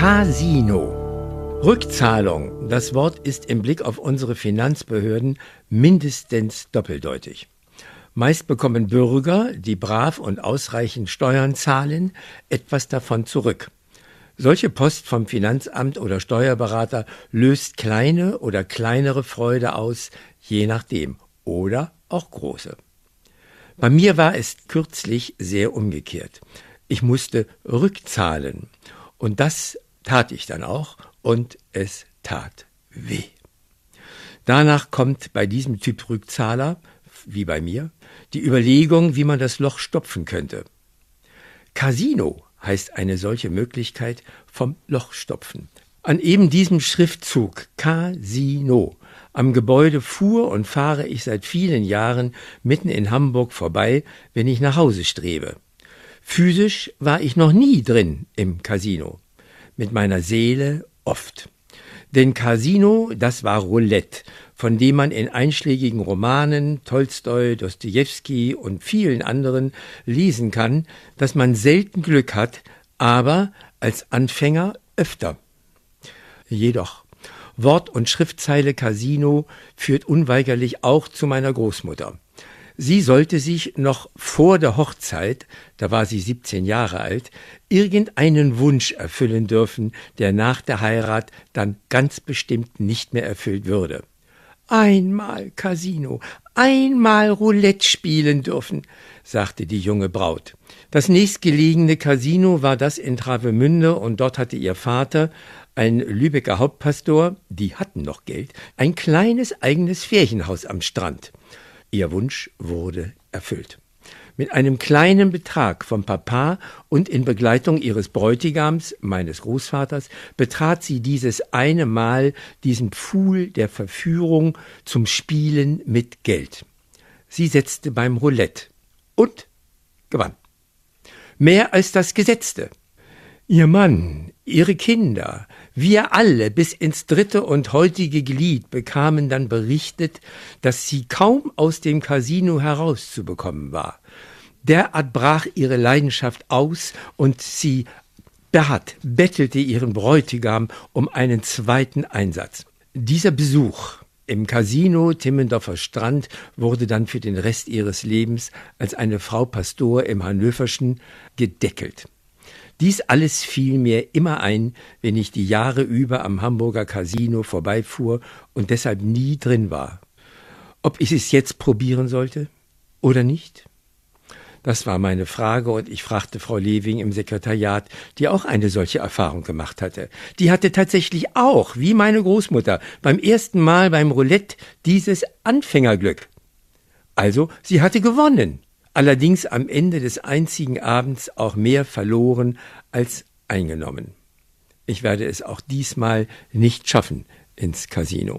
Casino. Rückzahlung. Das Wort ist im Blick auf unsere Finanzbehörden mindestens doppeldeutig. Meist bekommen Bürger, die brav und ausreichend Steuern zahlen, etwas davon zurück. Solche Post vom Finanzamt oder Steuerberater löst kleine oder kleinere Freude aus, je nachdem, oder auch große. Bei mir war es kürzlich sehr umgekehrt. Ich musste rückzahlen. Und das tat ich dann auch und es tat weh. Danach kommt bei diesem Typ Rückzahler, wie bei mir, die Überlegung, wie man das Loch stopfen könnte. Casino heißt eine solche Möglichkeit vom Loch stopfen. An eben diesem Schriftzug Casino am Gebäude fuhr und fahre ich seit vielen Jahren mitten in Hamburg vorbei, wenn ich nach Hause strebe. Physisch war ich noch nie drin im Casino. Mit meiner Seele oft. Denn Casino, das war Roulette, von dem man in einschlägigen Romanen, Tolstoi, Dostojewski und vielen anderen lesen kann, dass man selten Glück hat, aber als Anfänger öfter. Jedoch, Wort- und Schriftzeile Casino führt unweigerlich auch zu meiner Großmutter. Sie sollte sich noch vor der Hochzeit, da war sie 17 Jahre alt, irgendeinen Wunsch erfüllen dürfen, der nach der Heirat dann ganz bestimmt nicht mehr erfüllt würde. Einmal Casino, einmal Roulette spielen dürfen, sagte die junge Braut. Das nächstgelegene Casino war das in Travemünde und dort hatte ihr Vater, ein Lübecker Hauptpastor, die hatten noch Geld, ein kleines eigenes Ferienhaus am Strand. Ihr Wunsch wurde erfüllt. Mit einem kleinen Betrag vom Papa und in Begleitung ihres Bräutigams, meines Großvaters, betrat sie dieses eine Mal diesen Pfuhl der Verführung zum Spielen mit Geld. Sie setzte beim Roulette und gewann. Mehr als das Gesetzte. Ihr Mann, ihre Kinder, wir alle bis ins dritte und heutige Glied bekamen dann berichtet, dass sie kaum aus dem Casino herauszubekommen war. Derart brach ihre Leidenschaft aus und sie bat, bettelte ihren Bräutigam um einen zweiten Einsatz. Dieser Besuch im Casino Timmendorfer Strand wurde dann für den Rest ihres Lebens als eine Frau Pastor im Hannöverschen gedeckelt. Dies alles fiel mir immer ein, wenn ich die Jahre über am Hamburger Casino vorbeifuhr und deshalb nie drin war. Ob ich es jetzt probieren sollte oder nicht? Das war meine Frage und ich fragte Frau Lewing im Sekretariat, die auch eine solche Erfahrung gemacht hatte. Die hatte tatsächlich auch, wie meine Großmutter, beim ersten Mal beim Roulette dieses Anfängerglück. Also, sie hatte gewonnen allerdings am Ende des einzigen Abends auch mehr verloren als eingenommen. Ich werde es auch diesmal nicht schaffen ins Casino.